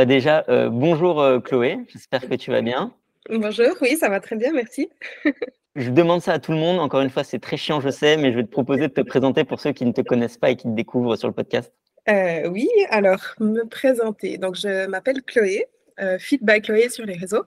Bah déjà, euh, bonjour euh, Chloé, j'espère que tu vas bien. Bonjour, oui, ça va très bien, merci. Je demande ça à tout le monde, encore une fois, c'est très chiant, je sais, mais je vais te proposer de te présenter pour ceux qui ne te connaissent pas et qui te découvrent sur le podcast. Euh, oui, alors, me présenter. Donc, je m'appelle Chloé, by Chloé sur les réseaux.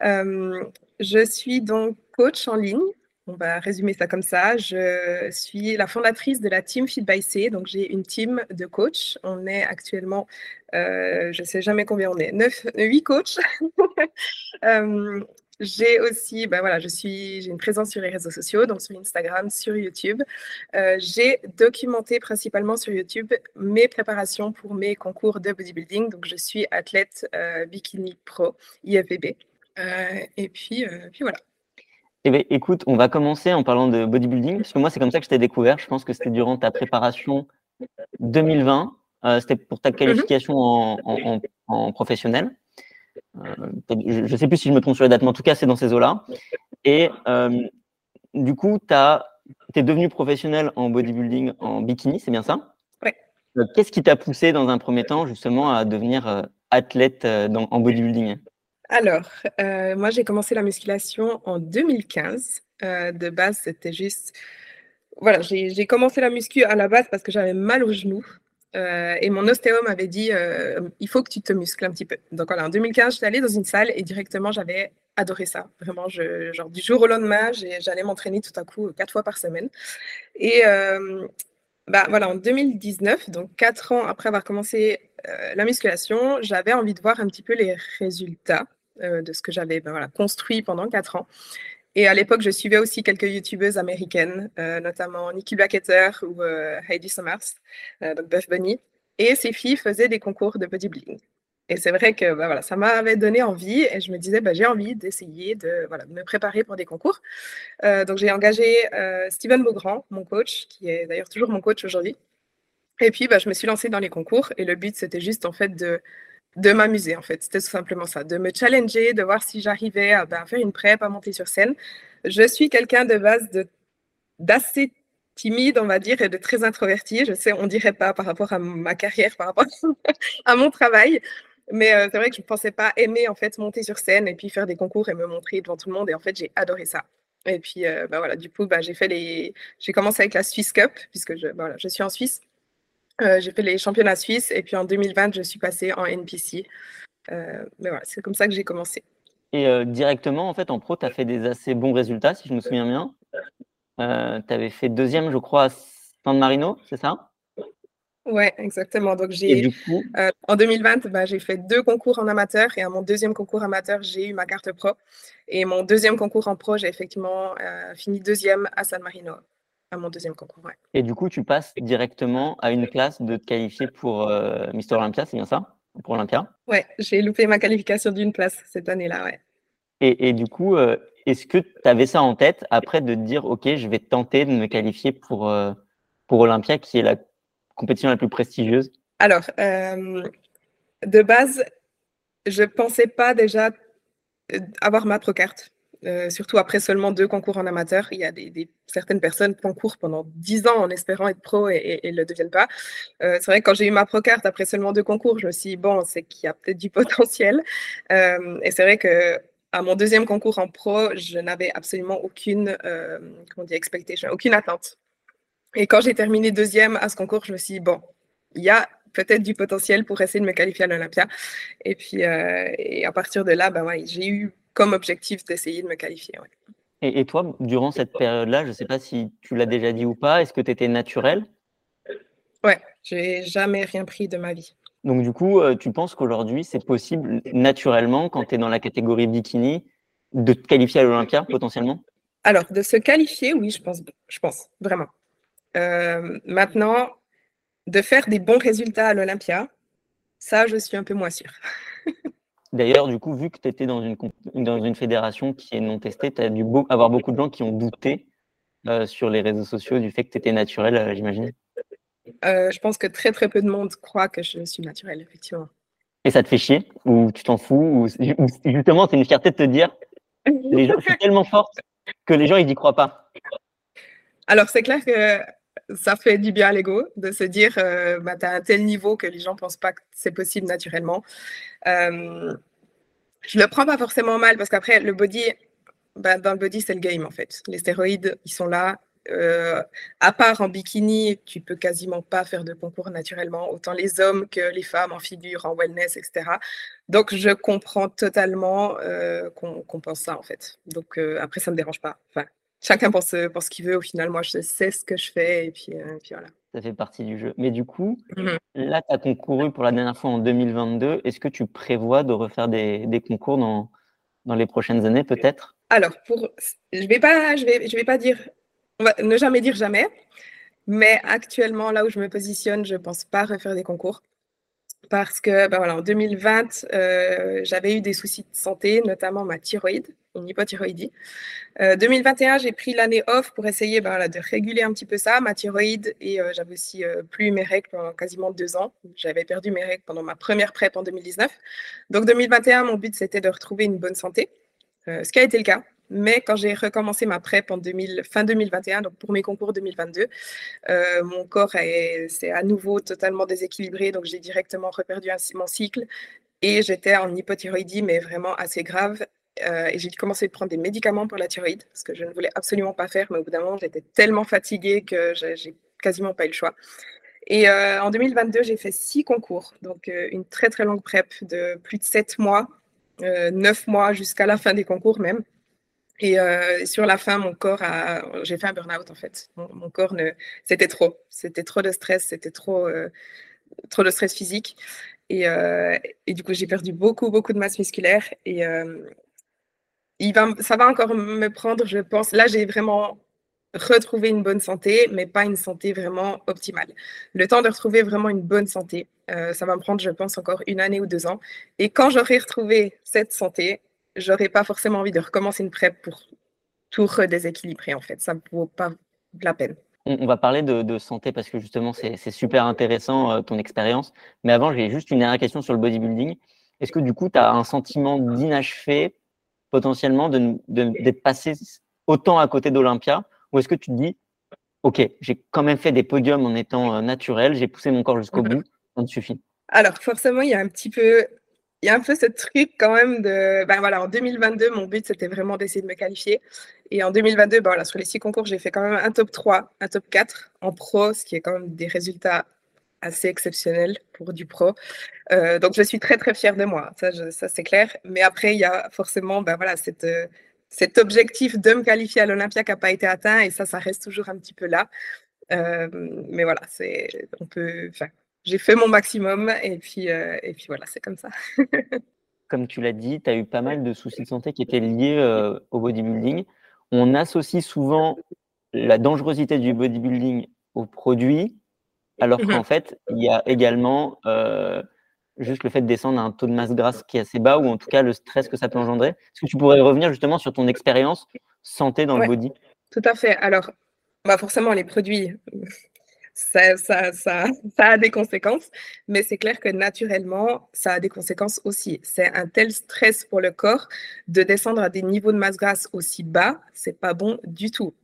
je suis donc coach en ligne on va résumer ça comme ça. Je suis la fondatrice de la team Feed by C. Donc, j'ai une team de coachs. On est actuellement, euh, je ne sais jamais combien on est, 9, 8 coachs. Euh, j'ai aussi, ben voilà, je suis, j'ai une présence sur les réseaux sociaux, donc sur Instagram, sur YouTube. Euh, j'ai documenté principalement sur YouTube mes préparations pour mes concours de bodybuilding. Donc, je suis athlète bikini pro IFBB. et puis, puis voilà. Eh bien, écoute, on va commencer en parlant de bodybuilding, parce que moi, c'est comme ça que je t'ai découvert. Je pense que c'était durant ta préparation 2020. Euh, c'était pour ta qualification en, professionnel. Euh, je ne sais plus si je me trompe sur les dates, mais en tout cas, c'est dans ces eaux-là. Et euh, du coup, tu es devenu professionnel en bodybuilding en bikini, c'est bien ça? Oui. Qu'est-ce qui t'a poussé dans un premier temps justement à devenir athlète en bodybuilding? Alors, euh, moi, j'ai commencé la musculation en 2015. Euh, de base, c'était juste. Voilà, j'ai commencé la muscu à la base parce que j'avais mal au genou. Euh, et mon ostéo m'avait dit il faut que tu te muscles un petit peu. Donc voilà, en 2015, j'étais allée dans une salle et directement, j'avais adoré ça. Vraiment, genre du jour au lendemain, j'allais m'entraîner tout à coup quatre fois par semaine. Bah, voilà, en 2019, donc quatre ans après avoir commencé la musculation, j'avais envie de voir un petit peu les résultats euh, de ce que j'avais ben construit pendant quatre ans. Et à l'époque, je suivais aussi quelques youtubeuses américaines, euh, notamment Nikki Blacketter ou euh, Heidi Summers, donc Buff Bunny. Et ces filles faisaient des concours de bodybuilding. Et c'est vrai que ben voilà, ça m'avait donné envie et je me disais, ben, j'ai envie d'essayer de, voilà, me préparer pour des concours. donc j'ai engagé Steven Beaugrand, mon coach, qui est d'ailleurs toujours mon coach aujourd'hui. Et puis, je me suis lancée dans les concours et le but, c'était juste en fait de de m'amuser en fait. C'était tout simplement ça, de me challenger, de voir si j'arrivais à, faire une prep, à monter sur scène. Je suis quelqu'un de base d'assez timide, on va dire, et de très introverti. Je sais, on dirait pas par rapport à ma carrière, par rapport à mon travail. Mais euh, c'est vrai que je ne pensais pas aimer en fait monter sur scène et puis faire des concours et me montrer devant tout le monde. Et en fait, j'ai adoré ça. Et puis, euh, ben voilà, du coup, ben, j'ai fait les, j'ai commencé avec la Swiss Cup puisque je, voilà, je suis en Suisse. Euh, j'ai fait les championnats suisses et puis en 2020, je suis passée en NPC. Mais voilà, c'est comme ça que j'ai commencé. Et directement, en fait, en pro, tu as fait des assez bons résultats, si je me souviens bien. tu avais fait deuxième, je crois, à San Marino, c'est ça? Ouais, exactement. Donc, j'ai, en 2020, bah, j'ai fait deux concours en amateur et à mon deuxième concours amateur, j'ai eu ma carte pro. Et mon deuxième concours en pro, j'ai effectivement fini deuxième à San Marino à mon deuxième concours. Et du coup, tu passes directement à une place de te qualifier pour euh, Mister Olympia, c'est bien ça? Pour Olympia Ouais, j'ai loupé ma qualification d'une place cette année-là, ouais. Et, du coup, euh, est-ce que tu avais ça en tête après de te dire, OK, je vais tenter de me qualifier pour, euh, pour Olympia, qui est la compétition la plus prestigieuse? Alors, de base, je ne pensais pas déjà avoir ma pro-carte. Euh, surtout après seulement deux concours en amateur. Il y a des, certaines personnes qui concourent pendant dix ans en espérant être pro et ne le deviennent pas. Euh, c'est vrai que quand j'ai eu ma pro-carte après seulement deux concours, je me suis dit, bon, c'est qu'il y a peut-être du potentiel. Euh, et c'est vrai que à mon deuxième concours en pro, je n'avais absolument aucune, comment expectation, aucune attente. Et quand j'ai terminé deuxième à ce concours, je me suis dit, bon, il y a peut-être du potentiel pour essayer de me qualifier à l'Olympia. Et puis, et à partir de là, ben ouais, j'ai eu comme objectif d'essayer de me qualifier. Et, toi, durant cette période-là, je ne sais pas si tu l'as déjà dit ou pas, est-ce que tu étais naturel? Ouais, j'ai jamais rien pris de ma vie. Donc du coup, euh, tu penses qu'aujourd'hui, c'est possible naturellement, quand tu es dans la catégorie bikini, de te qualifier à l'Olympia potentiellement? Alors, de se qualifier, oui, je pense, je pense vraiment. Euh, maintenant, de faire des bons résultats à l'Olympia, ça, je suis un peu moins sûre. D'ailleurs, du coup, vu que tu étais dans une, dans une fédération qui est non testée, tu as dû avoir beaucoup de gens qui ont douté euh, sur les réseaux sociaux du fait que tu étais naturel, euh, j'imagine. Euh, je pense que très très peu de monde croit que je suis naturel, effectivement. Et ça te fait chier? Ou tu t'en fous? Ou justement, c'est une fierté de te dire les gens, je suis tellement forte que les gens, ils n'y croient pas Alors, c'est clair que ça fait du bien à l'ego de se dire, bah, tu as un tel niveau que les gens ne pensent pas que c'est possible naturellement. je le prends pas forcément mal parce qu'après, le body, bah, dans le body, c'est le game en fait. Les stéroïdes, ils sont là, euh, à part en bikini, tu peux quasiment pas faire de concours naturellement, autant les hommes que les femmes en figure, en wellness, etc. Donc, je comprends totalement euh, qu'on pense ça, en fait. Donc, euh, après, ça me dérange pas. Chacun pense, ce qu'il veut. Au final, moi, je sais ce que je fais, et puis, puis voilà. Ça fait partie du jeu. Mais du coup, mmh là, tu as concouru pour la dernière fois en 2022. Est-ce que tu prévois de refaire des, des concours dans, dans les prochaines années, peut-être? Alors, pour, je ne vais, pas, je vais, je vais pas dire on va ne jamais dire jamais. Mais actuellement, là où je me positionne, je ne pense pas refaire des concours. Parce que ben voilà, en 2020, euh, j'avais eu des soucis de santé, notamment ma thyroïde, une hypothyroïdie. Euh, 2021, j'ai pris l'année off pour essayer ben de réguler un petit peu ça, ma thyroïde, et euh, j'avais aussi euh, plus mes règles pendant quasiment deux ans. J'avais perdu mes règles pendant ma première PrEP en 2019. Donc 2021, mon but, c'était de retrouver une bonne santé, ce qui a été le cas. Mais quand j'ai recommencé ma PrEP en 2000, fin 2021, donc pour mes concours 2022, euh, mon corps s'est à nouveau totalement déséquilibré. Donc j'ai directement reperdu un, mon cycle et j'étais en hypothyroïdie, mais vraiment assez grave. Euh, et j'ai commencé à prendre des médicaments pour la thyroïde, ce que je ne voulais absolument pas faire. Mais au bout d'un moment, j'étais tellement fatiguée que j'ai quasiment pas eu le choix. Et euh, en 2022, j'ai fait six concours, donc une très très longue PrEP de plus de sept mois, neuf mois jusqu'à la fin des concours même. Et euh, sur la fin, mon corps a. J'ai fait un burn-out en fait. Mon, corps ne. C'était trop. C'était trop de stress. C'était trop, euh, trop de stress physique. Et, euh, et du coup, j'ai perdu beaucoup, beaucoup de masse musculaire. Et il va, ça va encore me prendre, je pense. Là, j'ai vraiment retrouvé une bonne santé, mais pas une santé vraiment optimale. Le temps de retrouver vraiment une bonne santé, ça va me prendre, je pense, encore une année ou deux ans. Et quand j'aurai retrouvé cette santé, j'aurais pas forcément envie de recommencer une PrEP pour tout redéséquilibrer en fait. Ça ne vaut pas la peine. On, va parler de, santé parce que justement c'est super intéressant euh, ton expérience. Mais avant, j'ai juste une dernière question sur le bodybuilding. Est-ce que du coup, tu as un sentiment d'inachevé potentiellement d'être de, passé autant à côté d'Olympia? Ou est-ce que tu te dis, OK, j'ai quand même fait des podiums en étant euh, naturel, j'ai poussé mon corps jusqu'au mm-hmm. bout, ça me suffit? Alors forcément, il y a un petit peu il y a un peu ce truc quand même de. Ben voilà, en 2022, mon but, c'était vraiment d'essayer de me qualifier. Et en 2022, ben voilà, sur les six concours, j'ai fait quand même un top 3, un top 4 en pro, ce qui est quand même des résultats assez exceptionnels pour du pro. Euh, donc, je suis très, très fière de moi. Ça, ça c'est clair. Mais après, il y a forcément ben voilà, cette, cet objectif de me qualifier à l'Olympia qui n'a pas été atteint. Et ça, ça reste toujours un petit peu là. Euh, mais voilà, c'est, on peut, j'ai fait mon maximum et puis, euh, et puis voilà, c'est comme ça. comme tu l'as dit, tu as eu pas mal de soucis de santé qui étaient liés euh, au bodybuilding. On associe souvent la dangerosité du bodybuilding au produit, alors qu'en mhm. fait, il y a également euh, juste le fait de descendre à un taux de masse grasse qui est assez bas, ou en tout cas le stress que ça peut engendrer. Est-ce que tu pourrais revenir justement sur ton expérience santé dans le body? Tout à fait. Alors, bah forcément, les produits, ça, ça, ça, ça, a des conséquences, mais c'est clair que naturellement, ça a des conséquences aussi. C'est un tel stress pour le corps de descendre à des niveaux de masse grasse aussi bas, c'est pas bon du tout.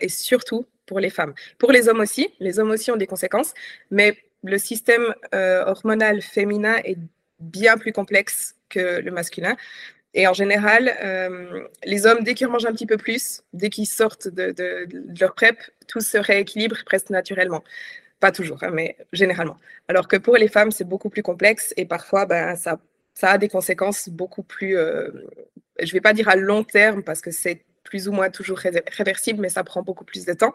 Et surtout pour les femmes. Pour les hommes aussi, les hommes aussi ont des conséquences, mais le système euh, hormonal féminin est bien plus complexe que le masculin. Et en général, euh, les hommes, dès qu'ils mangent un petit peu plus, dès qu'ils sortent de, leur PrEP, tout se rééquilibre presque naturellement. Pas toujours, hein, mais généralement. Alors que pour les femmes, c'est beaucoup plus complexe et parfois, ben, ça, a des conséquences beaucoup plus, euh, je ne vais pas dire à long terme parce que c'est plus ou moins toujours réversible, mais ça prend beaucoup plus de temps.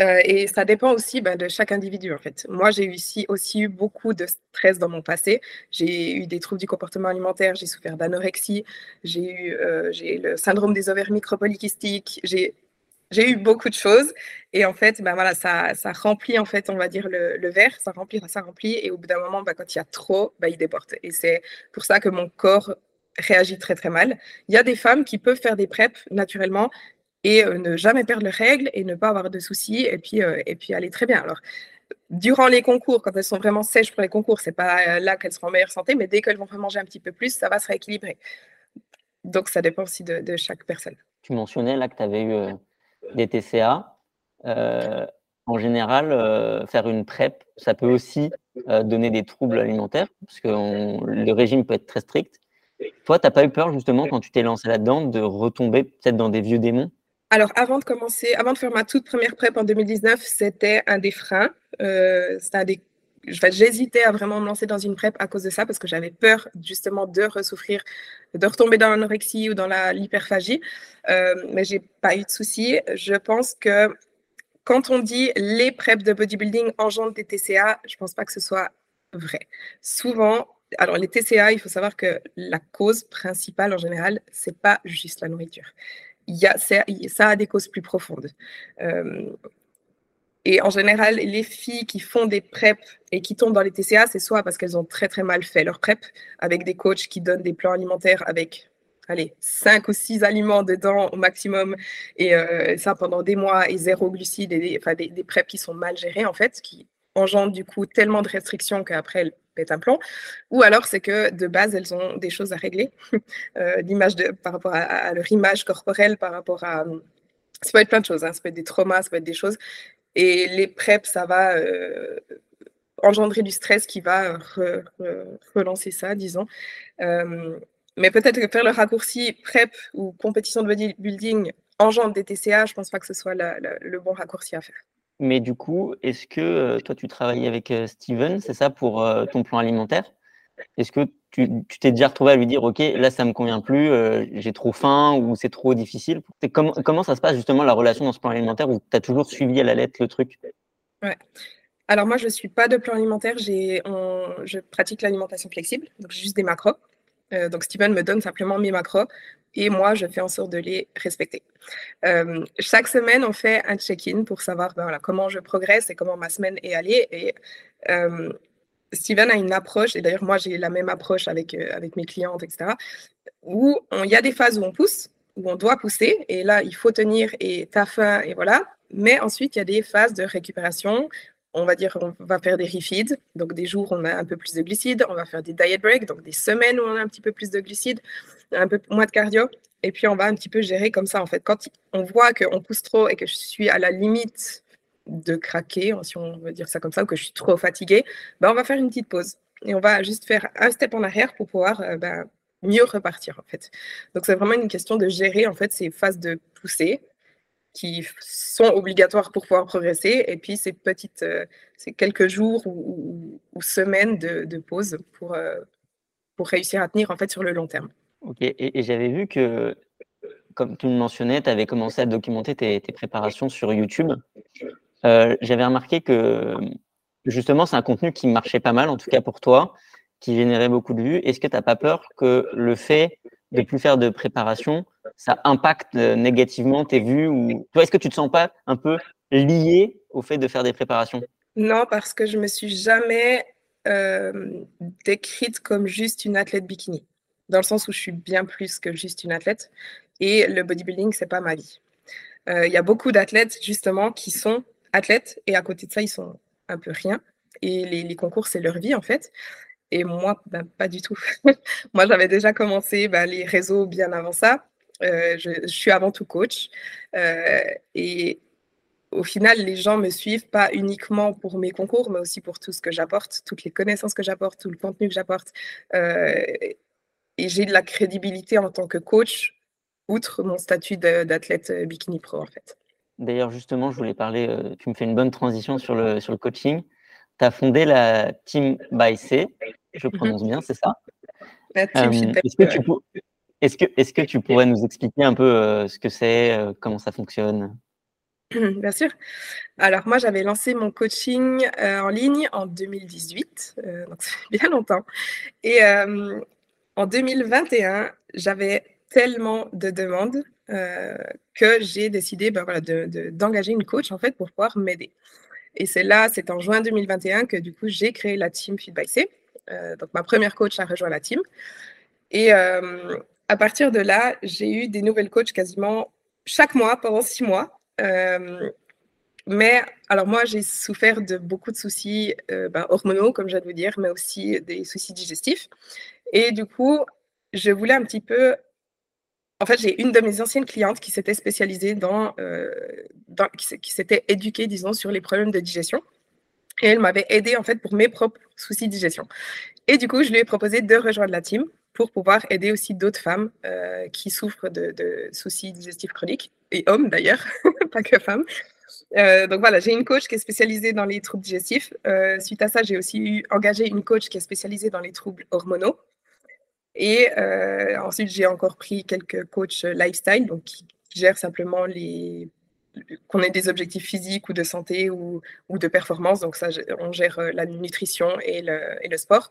Euh, et ça dépend aussi ben, de chaque individu, en fait. Moi, j'ai aussi, eu beaucoup de stress dans mon passé. J'ai eu des troubles du comportement alimentaire, j'ai souffert d'anorexie, j'ai eu euh, le syndrome des ovaires micropolykystiques, j'ai j'ai eu beaucoup de choses. Et en fait, ben voilà, ça, ça remplit, en fait, on va dire, le, verre, ça remplit, ça remplit. Et au bout d'un moment, ben, quand il y a trop, ben, il déborde. Et c'est pour ça que mon corps réagit très, très mal. Il y a des femmes qui peuvent faire des PrEP naturellement et euh, ne jamais perdre leurs règles et ne pas avoir de soucis et puis, euh, et puis aller très bien. Alors, durant les concours, quand elles sont vraiment sèches pour les concours, c'est pas euh, là qu'elles seront en meilleure santé, mais dès qu'elles vont manger un petit peu plus, ça va se rééquilibrer. Donc, ça dépend aussi de, chaque personne. Tu mentionnais là que tu avais eu des TCA. en général, faire une PrEP, ça peut aussi donner des troubles alimentaires, parce que le régime peut être très strict. Toi, tu n'as pas eu peur, justement, quand tu t'es lancé là-dedans, de retomber peut-être dans des vieux démons? Alors, avant de commencer, avant de faire ma toute première PrEP en 2019, c'était un des freins. Euh. J'hésitais à vraiment me lancer dans une PrEP à cause de ça, parce que j'avais peur justement de ressouffrir, de retomber dans l'anorexie ou dans l'hyperphagie. Euh, mais j'ai pas eu de soucis. Je pense que quand on dit les PrEP de bodybuilding engendrent des TCA, je pense pas que ce soit vrai. Souvent, alors les TCA, il faut savoir que la cause principale en général, c'est pas juste la nourriture. Y a, ça a des causes plus profondes. Euh, et en général, les filles qui font des PrEP et qui tombent dans les TCA, c'est soit parce qu'elles ont très très mal fait leur PrEP, avec des coachs qui donnent des plans alimentaires avec allez, 5 ou 6 aliments dedans au maximum, et euh, ça pendant des mois, et zéro glucides, et des, enfin, des PrEP qui sont mal gérés en fait, qui engendrent du coup tellement de restrictions qu'après elles pètent un plomb, ou alors c'est que de base elles ont des choses à régler, euh, l'image de, par rapport à, leur image corporelle, par rapport à... Ça peut être plein de choses, hein. ça peut être des traumas, ça peut être des choses, et les PrEP, ça va euh, engendrer du stress qui va relancer ça, disons. Euh, mais peut-être que faire le raccourci PrEP ou compétition de bodybuilding engendre des TCA, je ne pense pas que ce soit le bon raccourci à faire. Mais du coup, est-ce que euh, toi, tu travailles avec euh, Steven, c'est ça, pour euh, ton plan alimentaire? Est-ce que tu t'es déjà retrouvé à lui dire, OK, là, ça ne me convient plus, j'ai trop faim ou c'est trop difficile? Comment, ça se passe justement la relation dans ce plan alimentaire où tu as toujours suivi à la lettre le truc? Alors moi, je ne suis pas de plan alimentaire, je pratique l'alimentation flexible, donc juste des macros. donc Steven me donne simplement mes macros et moi, je fais en sorte de les respecter. Euh, chaque semaine, on fait un check-in pour savoir ben, comment je progresse et comment ma semaine est allée. Et euh, Steven a une approche, et d'ailleurs, moi, j'ai la même approche avec, euh, avec mes clientes, etc., où il y a des phases où on pousse, où on doit pousser, et là, il faut tenir et t'as faim, et voilà. Mais ensuite, il y a des phases de récupération on va dire, on va faire des refeeds, donc des jours où on a un peu plus de glucides, on va faire des diet breaks, donc des semaines où on a un petit peu plus de glucides, un peu moins de cardio, et puis on va un petit peu gérer comme ça en fait. Quand on voit qu'on pousse trop et que je suis à la limite de craquer, si on veut dire ça comme ça, ou que je suis trop fatiguée, ben on va faire une petite pause et on va juste faire un step en arrière pour pouvoir euh, ben, mieux repartir en fait. Donc c'est vraiment une question de gérer en fait ces phases de poussée qui sont obligatoires pour pouvoir progresser, et puis ces petites, euh, ces quelques jours ou, semaines de, pause pour, euh, pour réussir à tenir en fait sur le long terme. Ok, et, j'avais vu que, comme tu le mentionnais, tu avais commencé à documenter tes, préparations sur YouTube. Euh, j'avais remarqué que justement, c'est un contenu qui marchait pas mal, en tout cas pour toi, qui générait beaucoup de vues. Est-ce que tu n'as pas peur que le fait de plus faire de préparation, ça impacte euh, négativement tes vues ou est-ce que tu te sens pas un peu lié au fait de faire des préparations? Non, parce que je me suis jamais euh, décrite comme juste une athlète bikini, dans le sens où je suis bien plus que juste une athlète et le bodybuilding c'est pas ma vie. Euh, il y a beaucoup d'athlètes justement qui sont athlètes et à côté de ça ils sont un peu rien et les, concours c'est leur vie en fait. Et moi, ben, pas du tout. moi, j'avais déjà commencé ben, les réseaux bien avant ça. Euh, je, suis avant tout coach. Euh, et au final, les gens me suivent pas uniquement pour mes concours, mais aussi pour tout ce que j'apporte, toutes les connaissances que j'apporte, tout le contenu que j'apporte. Euh, et j'ai de la crédibilité en tant que coach, outre mon statut d'athlète bikini pro, en fait. D'ailleurs, justement, je voulais parler, tu me fais une bonne transition sur le, sur le coaching. Tu as fondé la Team by C, je mhm. prononce bien, c'est ça? Euh, Est-ce que, tu est que, est que tu pourrais nous expliquer un peu euh, ce que c'est, euh, comment ça fonctionne? Bien sûr. Alors moi, j'avais lancé mon coaching en ligne en 2018, donc ça fait bien longtemps. Et en 2021, j'avais tellement de demandes que j'ai décidé ben, voilà, d'engager une coach en fait pour pouvoir m'aider. Et c'est là, c'est en juin 2021 que du coup, j'ai créé la team Feed by C. Euh, donc, ma première coach a rejoint la team. Et euh, à partir de là, j'ai eu des nouvelles coachs quasiment chaque mois pendant six mois. Euh, mais alors moi, j'ai souffert de beaucoup de soucis ben, hormonaux, comme je viens de vous dire, mais aussi des soucis digestifs. Et du coup, je voulais un petit peu en fait, j'ai une de mes anciennes clientes qui s'était spécialisée dans, dans qui s'était éduquée, disons, sur les problèmes de digestion. Et elle m'avait aidé en fait pour mes propres soucis de digestion. Et du coup, je lui ai proposé de rejoindre la team pour pouvoir aider aussi d'autres femmes euh, qui souffrent de, soucis digestifs chroniques, et hommes d'ailleurs, pas que femmes. Euh, donc voilà, j'ai une coach qui est spécialisée dans les troubles digestifs. Euh, suite à ça, j'ai aussi eu, engagé une coach qui est spécialisée dans les troubles hormonaux. Et ensuite, j'ai encore pris quelques coachs lifestyle, donc qui gèrent simplement les qu'on ait des objectifs physiques ou de santé ou, ou de performance. Donc ça, on gère euh, la nutrition et le, et le sport.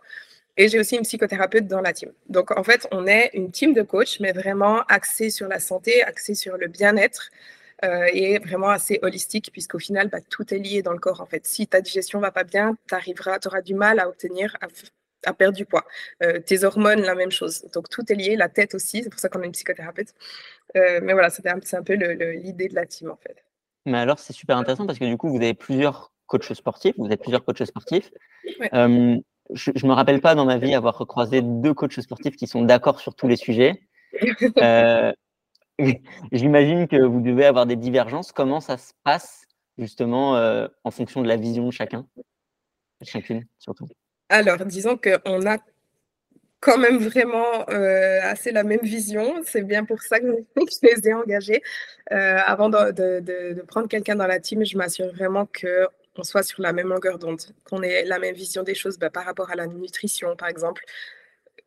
Et j'ai aussi une psychothérapeute dans la team. Donc en fait, on est une team de coachs, mais vraiment axée sur la santé, axée sur le bien-être. Euh, et vraiment assez holistique, puisqu'au final, bah, tout est lié dans le corps. En fait, si ta digestion va pas bien, tu auras du mal à obtenir, perdre du poids. Euh, tes hormones, la même chose. Donc tout est lié, la tête aussi. C'est pour ça qu'on a une psychothérapeute. Euh, mais voilà, c'est un, un, peu l'idée de la team en fait. Mais alors, c'est super intéressant parce que du coup, vous avez plusieurs coachs sportifs, vous êtes plusieurs coachs sportifs. Euh, je ne me rappelle pas dans ma vie avoir croisé deux coachs sportifs qui sont d'accord sur tous les sujets. Euh, j'imagine que vous devez avoir des divergences. Comment ça se passe justement en fonction de la vision de chacun Chacune, surtout? Alors, disons qu'on a quand même vraiment euh, assez la même vision. C'est bien pour ça que je les ai engagés. Euh, avant de, prendre quelqu'un dans la team, je m'assure vraiment qu'on soit sur la même longueur d'onde, qu'on ait la même vision des choses bah, par rapport à la nutrition, par exemple.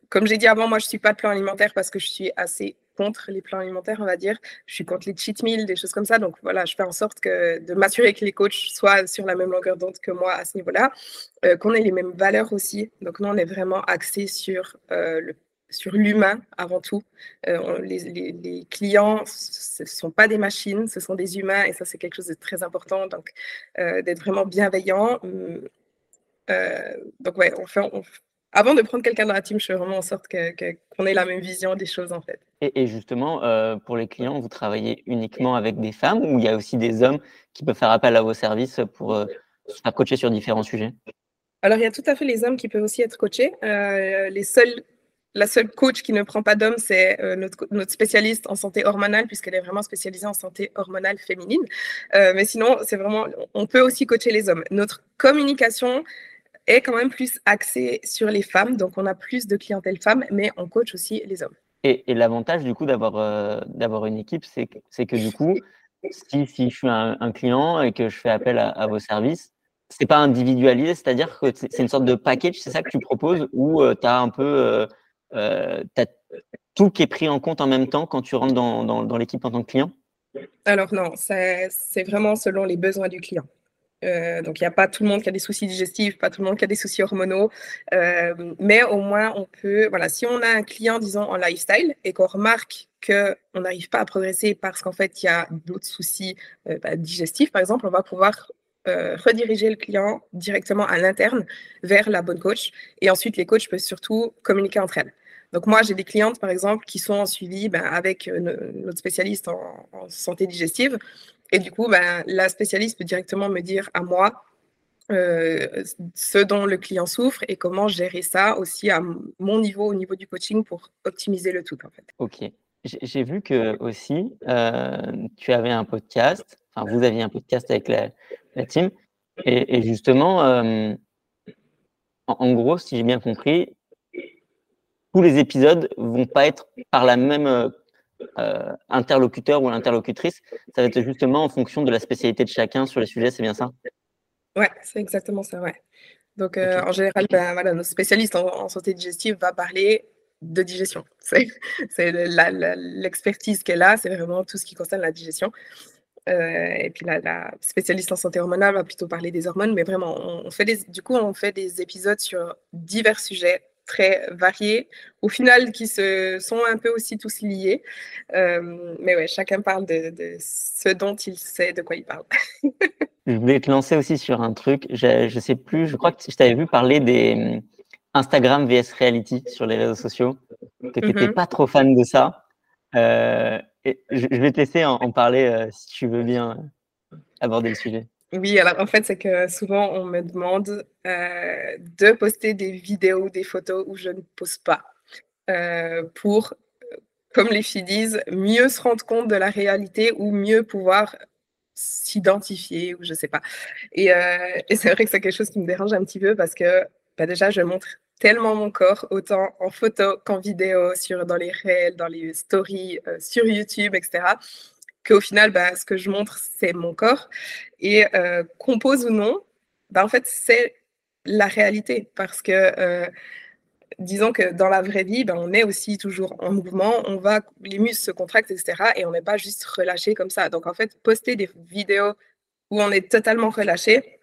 Comme j'ai dit avant, moi, je ne suis pas de plan alimentaire parce que je suis assez contre les plans alimentaires, on va dire. Je suis contre les cheat meals, des choses comme ça. Donc voilà, je fais en sorte que, de m'assurer que les coachs soient sur la même longueur d'onde que moi à ce niveau-là, euh, qu'on ait les mêmes valeurs aussi. Donc nous, on est vraiment axé sur euh, le sur l'humain avant tout. Euh, les, clients, ce ne sont pas des machines, ce sont des humains et ça, c'est quelque chose de très important. Donc, d'être vraiment bienveillant. donc, ouais, on fait, on, avant de prendre quelqu'un dans la team, je fais vraiment en sorte qu'on ait la même vision des choses en fait. Et, justement, euh, pour les clients, vous travaillez uniquement avec des femmes ou il y a aussi des hommes qui peuvent faire appel à vos services pour euh, se faire coacher sur différents sujets? Alors, il y a tout à fait les hommes qui peuvent aussi être coachés. Euh, les seuls la seule coach qui ne prend pas d'hommes, c'est notre, notre, spécialiste en santé hormonale, puisqu'elle est vraiment spécialisée en santé hormonale féminine. mais sinon, c'est vraiment, on peut aussi coacher les hommes. Notre communication, est quand même plus axé sur les femmes. Donc, on a plus de clientèle femmes, mais on coach aussi les hommes. Et, l'avantage, du coup, d'avoir euh, d'avoir une équipe, c'est que, que, du coup, si, si je suis un, client et que je fais appel à, vos services, c'est pas individualisé, c'est-à-dire que c'est une sorte de package, c'est ça que tu proposes, où euh, tu as un peu euh, tout qui est pris en compte en même temps quand tu rentres dans, dans, dans l'équipe en tant que client? Alors non, c'est vraiment selon les besoins du client. Euh, donc, il n'y a pas tout le monde qui a des soucis digestifs, pas tout le monde qui a des soucis hormonaux. Euh, mais au moins, on peut, voilà, si on a un client, disons, en lifestyle et qu'on remarque qu'on n'arrive pas à progresser parce qu'en fait, il y a d'autres soucis euh, bah, digestifs, par exemple, on va pouvoir rediriger le client directement à l'interne vers la bonne coach. Et ensuite, les coachs peuvent surtout communiquer entre elles. Donc moi, j'ai des clientes, par exemple, qui sont en suivi ben, avec notre spécialiste en, santé digestive. Et du coup, ben, la spécialiste peut directement me dire à moi euh, ce dont le client souffre et comment gérer ça aussi à mon niveau, au niveau du coaching pour optimiser le tout en fait. Ok. J'ai vu que aussi euh, tu avais un podcast, enfin vous aviez un podcast avec la, team et, justement, euh, en, gros, si j'ai bien compris, tous les épisodes vont pas être par la même interlocuteur ou l'interlocutrice. Ça va être justement en fonction de la spécialité de chacun sur les sujets, c'est bien ça? Ouais, c'est exactement ça, ouais. Donc, euh, en général, ben, voilà, notre spécialiste en, santé digestive va parler de digestion. C'est l'expertise qu'elle a, c'est vraiment tout ce qui concerne la digestion. Euh, et puis la, la, spécialiste en santé hormonale va plutôt parler des hormones, mais vraiment, on, fait des, du coup, on fait des épisodes sur divers sujets très variés, au final qui se sont un peu aussi tous liés. Euh, mais ouais, chacun parle de, ce dont il sait de quoi il parle. je voulais te lancer aussi sur un truc. Je, je sais plus, je crois que je t'avais vu parler des hum, Instagram vs Reality sur les réseaux sociaux, que tu n'étais mm-hmm. pas trop fan de ça. Euh, et je, vais te laisser en, parler euh, si tu veux bien aborder le sujet. Oui, alors en fait, c'est que souvent on me demande euh, de poster des vidéos, des photos où je ne pose pas euh, pour comme les filles disent, mieux se rendre compte de la réalité ou mieux pouvoir s'identifier ou je sais pas. Et, euh, et c'est vrai que c'est quelque chose qui me dérange un petit peu parce que bah déjà, je montre tellement mon corps, autant en photo qu'en vidéo, sur, dans les réels, dans les stories, sur YouTube, etc. Qu'au final, bah, ce que je montre, c'est mon corps. Et euh, compose ou non, bah, en fait, c'est la réalité. Parce que, euh, disons que dans la vraie vie, bah, on est aussi toujours en mouvement, on va, les muscles se contractent, etc. Et on n'est pas juste relâché comme ça. Donc, en fait, poster des vidéos où on est totalement relâché,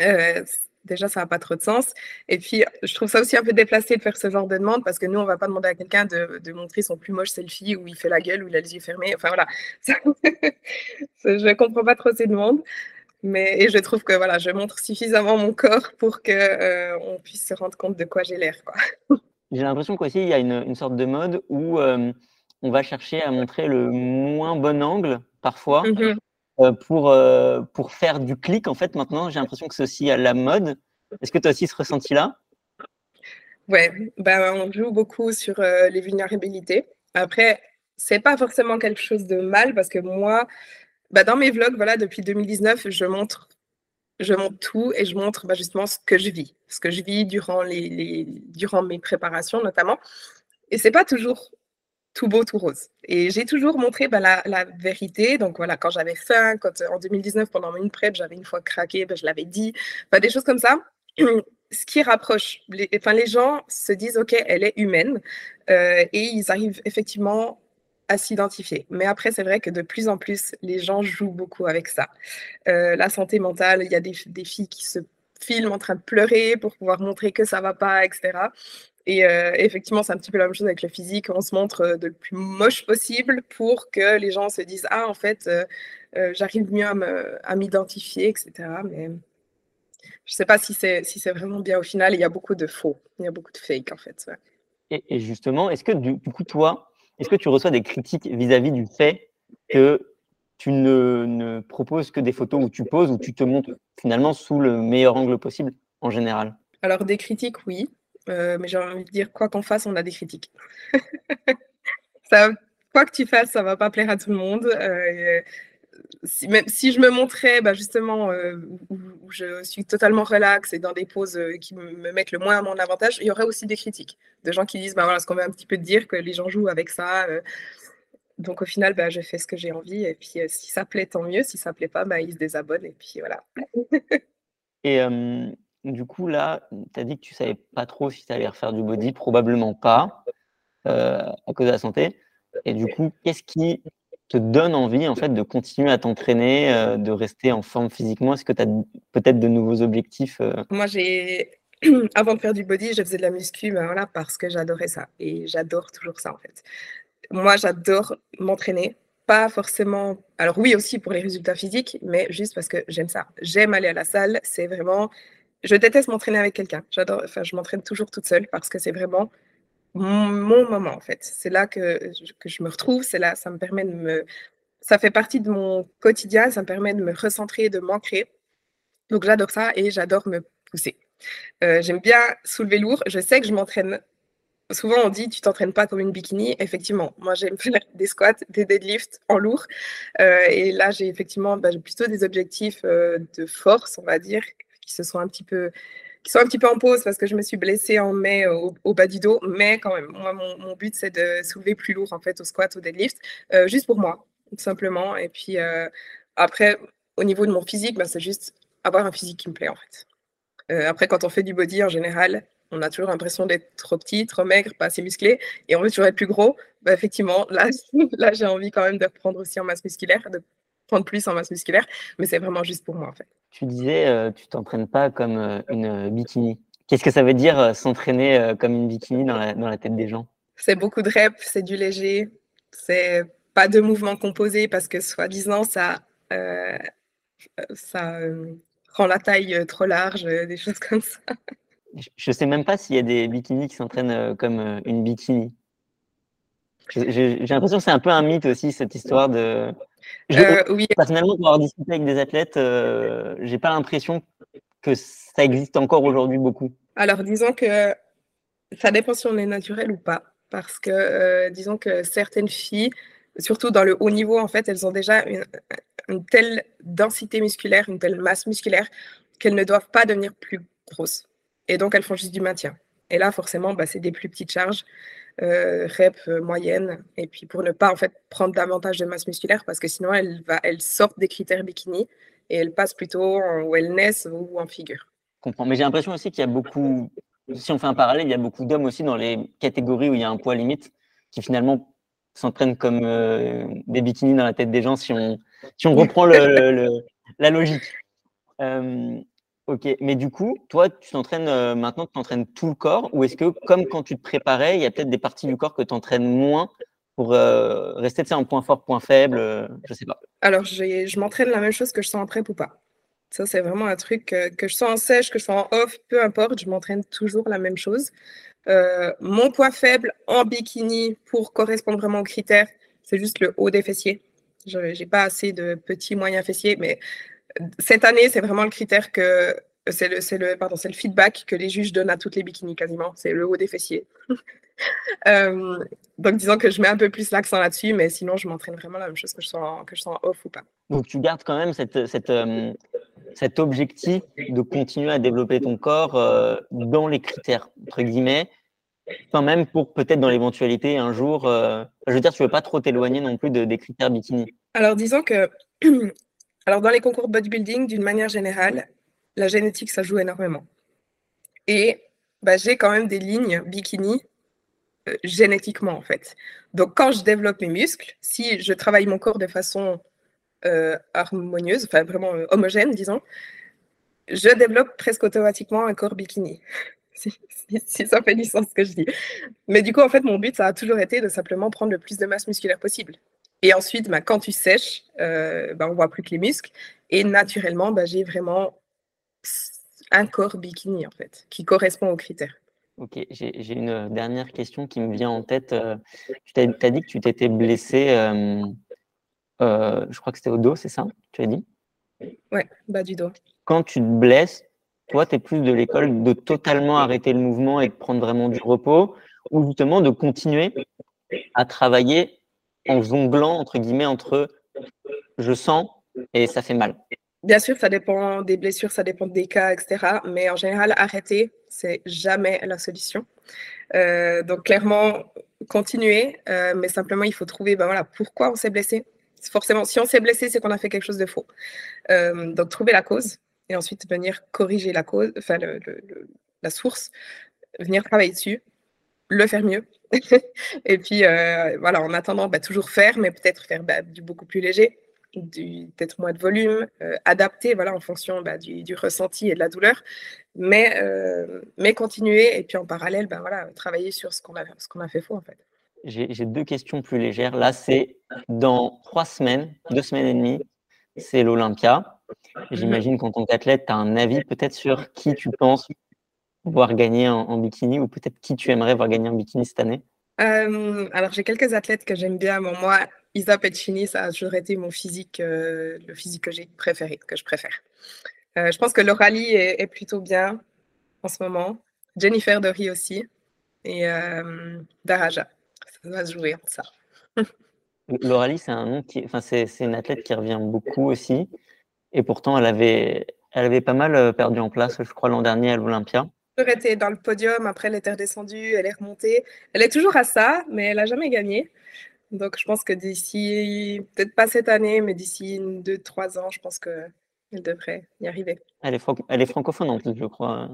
euh, déjà, ça n'a pas trop de sens. Et puis, je trouve ça aussi un peu déplacé de faire ce genre de demande parce que nous, on ne va pas demander à quelqu'un de, de, montrer son plus moche selfie où il fait la gueule, où il a les yeux fermés. Enfin, voilà. je ne comprends pas trop ces demandes. Mais, et je trouve que voilà, je montre suffisamment mon corps pour qu'on euh, on puisse se rendre compte de quoi j'ai l'air. J'ai l'impression qu'aussi, il y a une, une, sorte de mode où euh, on va chercher à montrer le moins bon angle parfois. Mm -hmm. Euh, pour, euh, pour faire du clic, en fait, maintenant, j'ai l'impression que c'est aussi à la mode. Est-ce que tu as aussi ce ressenti-là? Ouais, ben, on joue beaucoup sur euh, les vulnérabilités. Après, c'est pas forcément quelque chose de mal parce que moi, bah, dans mes vlogs, voilà, depuis 2019, je montre, je montre tout et je montre bah, justement ce que je vis, ce que je vis durant, les durant mes préparations notamment. Et c'est pas toujours tout beau, tout rose. Et j'ai toujours montré bah, la, vérité. Donc voilà, quand j'avais faim, quand en 2019, pendant une prep, j'avais une fois craqué, bah, je l'avais dit, des choses comme ça. Ce qui rapproche, les, enfin, les gens se disent, OK, elle est humaine, euh, et ils arrivent effectivement à s'identifier. Mais après, c'est vrai que de plus en plus, les gens jouent beaucoup avec ça. Euh, la santé mentale, il y a des, des filles qui se filment en train de pleurer pour pouvoir montrer que ça va pas, etc. Et euh, effectivement, c'est un petit peu la même chose avec le physique. On se montre euh, de le plus moche possible pour que les gens se disent Ah, en fait, euh, euh j'arrive mieux à m'identifier, etc. Mais je ne sais pas si c'est si vraiment bien au final. Il y a beaucoup de faux, il y a beaucoup de fake, en fait. Ouais. Et, et, justement, est-ce que du, du, coup, toi, est-ce que tu reçois des critiques vis-à-vis -vis du fait que tu ne, ne, proposes que des photos où tu poses, où tu te montres finalement sous le meilleur angle possible en général? Alors, des critiques, oui. Euh, mais j'ai envie de dire, quoi qu'on fasse, on a des critiques. ça, quoi que tu fasses, ça va pas plaire à tout le monde. Euh, si, même si je me montrais bah, justement euh, où, je suis totalement relax et dans des poses euh, qui me, me, mettent le moins à mon avantage, il y aurait aussi des critiques de gens qui disent bah, voilà, ce qu'on veut un petit peu dire, que les gens jouent avec ça. Euh, donc au final, bah, je fais ce que j'ai envie et puis si ça plaît, tant mieux. Si ça plaît pas, bah, ils se désabonnent et puis voilà. et du coup, là, tu as dit que tu savais pas trop si tu allais refaire du body, probablement pas, euh, à cause de la santé. Et du coup, qu'est-ce qui te donne envie en fait de continuer à t'entraîner, euh, de rester en forme physiquement? Est-ce que tu as peut-être de nouveaux objectifs euh? Moi, j'ai avant de faire du body, je faisais de la muscu, ben voilà, parce que j'adorais ça et j'adore toujours ça en fait. Moi, j'adore m'entraîner, pas forcément. Alors oui aussi pour les résultats physiques, mais juste parce que j'aime ça. J'aime aller à la salle. C'est vraiment je déteste m'entraîner avec quelqu'un. J'adore, enfin, je m'entraîne toujours toute seule parce que c'est vraiment mon, moment en fait. C'est là que, que je me retrouve, c'est là, ça me permet de me, ça fait partie de mon quotidien, ça me permet de me recentrer, de m'ancrer. Donc j'adore ça et j'adore me pousser. Euh, J'aime bien soulever lourd. Je sais que je m'entraîne. Souvent on dit tu t'entraînes pas comme une bikini. Effectivement, moi j'aime faire des squats, des deadlifts en lourd. Euh, et là j'ai effectivement bah, plutôt des objectifs euh, de force, on va dire, qui se sont un petit peu qui sont un petit peu en pause parce que je me suis blessée en mai au, bas du dos, mais quand même, moi, mon, but, c'est de soulever plus lourd, en fait, au squat, au deadlift, euh, juste pour moi, tout simplement. Et puis, euh, après, au niveau de mon physique, bah, c'est juste avoir un physique qui me plaît, en fait. Euh, après, quand on fait du body, en général, on a toujours l'impression d'être trop petit, trop maigre, pas assez musclé, et on veut toujours être plus gros. Bah, effectivement, là, là j'ai envie quand même de reprendre aussi en masse musculaire, prendre plus en masse musculaire, mais c'est vraiment juste pour moi, en fait tu disais, euh, tu t'entraînes pas comme euh, une euh, bikini. Qu'est-ce que ça veut dire euh, s'entraîner comme une bikini dans la, dans la tête des gens? C'est beaucoup de reps, c'est du léger, c'est pas de mouvements composés parce que soi-disant ça, ça rend la taille trop large, des choses comme ça. Je sais même pas s'il y a des bikinis qui s'entraînent comme une bikini. J'ai l'impression que c'est un peu un mythe aussi cette histoire de je, euh, oui. Personnellement, pour avoir discuté avec des athlètes, euh, j'ai pas l'impression que ça existe encore aujourd'hui beaucoup. Alors, disons que ça dépend si on est naturel ou pas. parce que disons que certaines filles, surtout dans le haut niveau, en fait, elles ont déjà une, une telle densité musculaire, une telle masse musculaire qu'elles ne doivent pas devenir plus grosses. Et donc, elles font juste du maintien. Et là, forcément, bah, c'est des plus petites charges, euh, rep euh, moyennes, et puis pour ne pas en fait prendre davantage de masse musculaire, parce que sinon, elles, va, elles sortent des critères bikini et elles passent plutôt en wellness ou en figure. Comprends. Mais j'ai l'impression aussi qu'il y a beaucoup, si on fait un parallèle, il y a beaucoup d'hommes aussi dans les catégories où il y a un poids limite qui finalement s'entraînent comme euh, des bikinis dans la tête des gens si on, si on reprend le, la logique. Euh, Ok, mais du coup, toi, tu t'entraînes euh, maintenant, tu t'entraînes tout le corps ou est-ce que, comme quand tu te préparais, il y a peut-être des parties du corps que tu entraînes moins pour euh, rester en point fort, point faible euh, Je sais pas. Alors, je m'entraîne la même chose que je sens en prep ou pas. Ça, c'est vraiment un truc que je sens en sèche, que je sens en off, peu importe, je m'entraîne toujours la même chose. mon poids faible en bikini pour correspondre vraiment aux critères, c'est juste le haut des fessiers. Je n'ai pas assez de petits moyens fessiers, mais cette année, c'est vraiment le critère que c'est le, c'est le, pardon, c'est le feedback que les juges donnent à toutes les bikinis quasiment. C'est le haut des fessiers. Euh, donc, disons que je mets un peu plus l'accent là-dessus, mais sinon, je m'entraîne vraiment la même chose que je sois que je sois off ou pas. Donc, tu gardes quand même cette, cette, euh, cet objectif de continuer à développer ton corps euh, dans les critères, entre guillemets, quand même pour peut-être dans l'éventualité un jour. je veux dire, tu veux pas trop t'éloigner non plus de, des critères bikini. Alors, disons que Alors, dans les concours de bodybuilding, d'une manière générale, la génétique, ça joue énormément. Et bah, j'ai quand même des lignes bikini euh, génétiquement, en fait. Donc, quand je développe mes muscles, si je travaille mon corps de façon euh, harmonieuse, enfin vraiment euh, homogène, disons, je développe presque automatiquement un corps bikini. si, si, ça fait du sens ce que je dis. Mais du coup, en fait, mon but, ça a toujours été de simplement prendre le plus de masse musculaire possible. Et ensuite, bah, quand tu sèches, euh, bah, on voit plus que les muscles. Et naturellement, bah, j'ai vraiment un corps bikini, en fait, qui correspond aux critères. Ok, j'ai une dernière question qui me vient en tête. Euh, tu as, dit que tu t'étais blessé, euh, je crois que c'était au dos, c'est ça Tu as dit? Ouais, bas du dos. Quand tu te blesses, toi, tu es plus de l'école de totalement arrêter le mouvement et de prendre vraiment du repos, ou justement de continuer à travailler en jonglant, entre guillemets, entre je sens et ça fait mal Bien sûr, ça dépend des blessures, ça dépend des cas, etc. Mais en général, arrêter, c'est jamais la solution. Euh, donc clairement, continuer, euh, mais simplement, il faut trouver ben voilà, pourquoi on s'est blessé. Forcément, si on s'est blessé, c'est qu'on a fait quelque chose de faux. Euh, donc trouver la cause et ensuite venir corriger la cause, enfin la source, venir travailler dessus, le faire mieux. et puis, euh, voilà, en attendant, bah, toujours faire, mais peut-être faire bah, du beaucoup plus léger, peut-être moins de volume, euh, adapter voilà, en fonction bah, du, ressenti et de la douleur, mais, euh, mais continuer et puis en parallèle, voilà, travailler sur ce qu'on a, qu'on a fait faux en fait. J'ai deux questions plus légères. Là, c'est dans trois semaines, deux semaines et demie, c'est l'Olympia. J'imagine qu'en tant qu'athlète, tu as un avis peut-être sur qui tu penses voir gagner en, bikini ou peut-être qui tu aimerais voir gagner en bikini cette année? Euh, Alors, j'ai quelques athlètes que j'aime bien. moi, Isa Peccini, ça a toujours été mon physique, euh, le physique que j'ai préféré, que je préfère. Euh, je pense que Lauralie est, est, plutôt bien en ce moment. Jennifer Dory aussi. Et Daraja. Ça va se jouer ça. Lauralie, c'est un nom qui, enfin, c'est une athlète qui revient beaucoup aussi. Et pourtant, elle avait, elle avait pas mal perdu en place, je crois, l'an dernier à l'Olympia été dans le podium, après elle était redescendue, elle est remontée. Elle est toujours à ça, mais elle n'a jamais gagné. Donc je pense que d'ici, peut-être pas cette année, mais d'ici deux, trois ans, je pense qu'elle devrait y arriver. Elle est, elle est francophone en plus, je crois.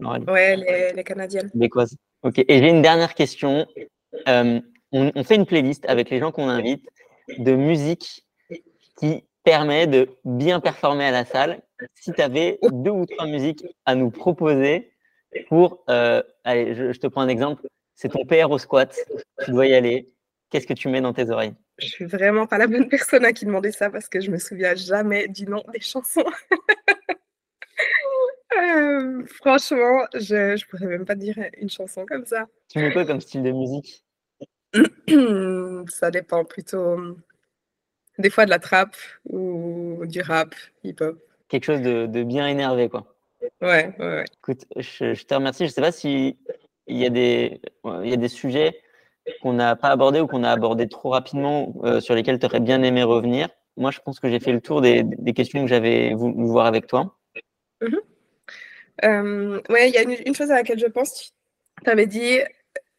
Oui, elle, elle, est canadienne. Ok, et j'ai une dernière question. Euh, on, on, fait une playlist avec les gens qu'on invite de musique qui permet de bien performer à la salle. Si tu avais deux ou trois musiques à nous proposer, pour, euh, allez, je, te prends un exemple, c'est ton PR au squat, tu dois y aller, qu'est-ce que tu mets dans tes oreilles? Je suis vraiment pas la bonne personne à qui demander ça parce que je me souviens jamais du nom des chansons. Euh, franchement, je, je pourrais même pas dire une chanson comme ça. Tu mets quoi comme style de musique? Ça dépend plutôt des fois de la trap ou du rap, hip-hop. Quelque chose de, de bien énervé, quoi. Ouais, ouais, Écoute, je, te remercie. Je ne sais pas s'il y, a des, il y a des sujets qu'on n'a pas abordé ou qu'on a abordé trop rapidement, sur lesquels tu aurais bien aimé revenir Moi, je pense que j'ai fait le tour des, questions que j'avais voulu voir avec toi. Mm-hmm. Euh, oui, il y a une, chose à laquelle je pense. Tu avais dit,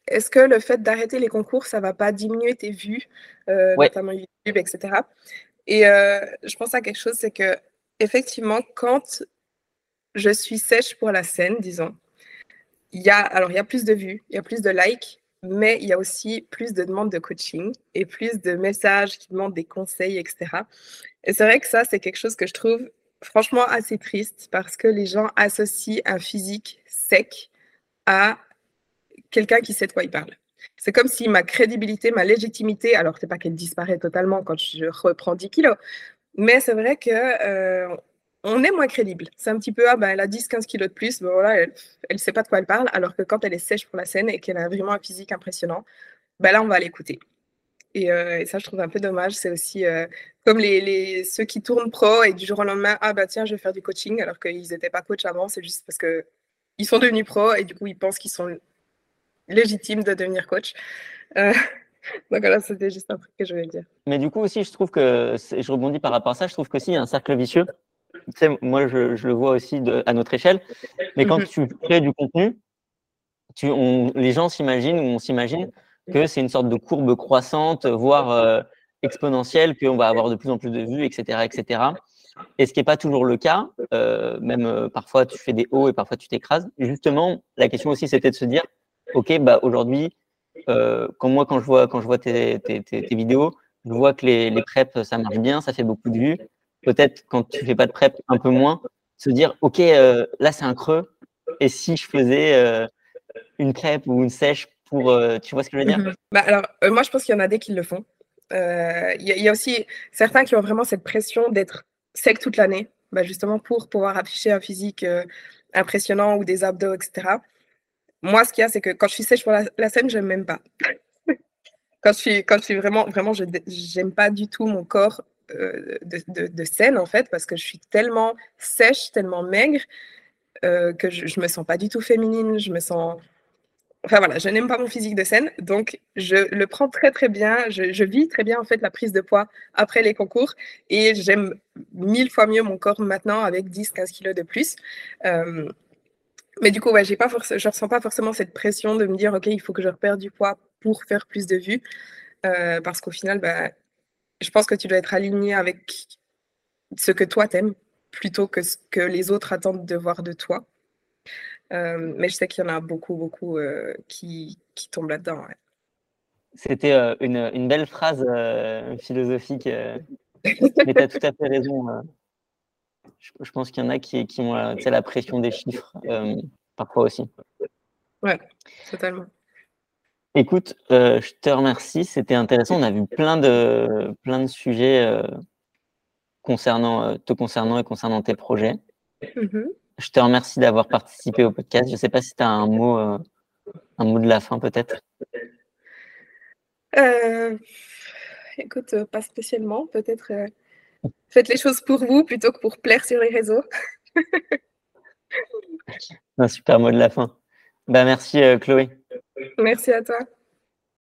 est-ce que le fait d'arrêter les concours, ça va pas diminuer tes vues, euh, notamment YouTube, etc. Et euh, je pense à quelque chose, c'est que effectivement, quand je suis sèche pour la scène, disons, il y a, alors il y a plus de vues, il y a plus de likes, mais il y a aussi plus de demandes de coaching et plus de messages qui demandent des conseils, etc. Et c'est vrai que ça, c'est quelque chose que je trouve franchement assez triste parce que les gens associent un physique sec à quelqu'un qui sait de quoi il parle. C'est comme si ma crédibilité, ma légitimité, alors c'est pas qu'elle disparaît totalement quand je reprends 10 kilos, mais c'est vrai que euh, on est moins crédible. C'est un petit peu, ah ben, elle a 10-15 kilos de plus, ben voilà, elle ne sait pas de quoi elle parle, alors que quand elle est sèche pour la scène et qu'elle a vraiment un physique impressionnant, ben là, on va l'écouter. Euh, et, ça, je trouve un peu dommage. C'est aussi euh, comme les, ceux qui tournent pro et du jour au lendemain, ah bah tiens, je vais faire du coaching, alors qu'ils n'étaient pas coach avant. C'est juste parce qu'ils sont devenus pro et du coup, ils pensent qu'ils sont légitimes de devenir coach. Euh, donc voilà, c'était juste un truc que je voulais dire. Mais du coup aussi, je trouve que, je rebondis par rapport à ça, je trouve qu'aussi il y a un cercle vicieux. Tu sais, moi, je, le vois aussi à notre échelle. Mais quand mhm. tu crées du contenu, tu, les gens s'imaginent ou on s'imagine que c'est une sorte de courbe croissante, voire euh, exponentielle, qu'on va avoir de plus en plus de vues, etc. etc. Et ce qui n'est pas toujours le cas, euh, même euh, parfois tu fais des hauts et parfois tu t'écrases. Justement, la question aussi, c'était de se dire, OK, bah, aujourd'hui, quand moi, quand je vois, quand je vois tes, tes, tes, vidéos, je vois que les, les ça marche bien, ça fait beaucoup de vues. Peut-être quand tu fais pas de prep, un peu moins. Se dire, OK, là, c'est un creux. Et si je faisais une prep ou une sèche euh, tu vois ce que je veux dire? Mhm. bah, Alors, euh, moi, je pense qu'il y en a des qui le font. Euh, il y, a aussi certains qui ont vraiment cette pression d'être sec toute l'année, bah, justement pour pouvoir afficher un physique impressionnant ou des abdos, etc. Moi, ce qu'il y a, c'est que quand je suis sèche pour la, scène, je n'aime même pas. quand, je suis, quand je suis vraiment, vraiment, je n'aime pas du tout mon corps de, scène, en fait, parce que je suis tellement sèche, tellement maigre, que je ne me sens pas du tout féminine, je me sens Enfin voilà, je n'aime pas mon physique de scène, donc je le prends très très bien. Je, vis très bien en fait la prise de poids après les concours et j'aime mille fois mieux mon corps maintenant avec 10-15 kilos de plus. Euh, mais du coup, ouais, j'ai pas je ressens pas forcément cette pression de me dire ok, il faut que je repère du poids pour faire plus de vues, euh, parce qu'au final, bah, je pense que tu dois être aligné avec ce que toi t'aimes plutôt que ce que les autres attendent de voir de toi. Euh, mais je sais qu'il y en a beaucoup, beaucoup euh, qui, qui, tombent là-dedans. C'était euh, une, une, belle phrase philosophique, mais tu as tout à fait raison. Je, pense qu'il y en a qui, qui ont la pression des chiffres, parfois aussi. Ouais, totalement. Écoute, je te remercie, c'était intéressant. On a vu plein de, plein de sujets concernant, te concernant et concernant tes projets. Mm-hmm. Je te remercie d'avoir participé au podcast. Je ne sais pas si tu as un mot, euh, un mot de la fin peut-être. Euh, écoute, euh, pas spécialement. Peut-être faites les choses pour vous plutôt que pour plaire sur les réseaux. un super mot de la fin. Bah, merci Chloé. Merci à toi.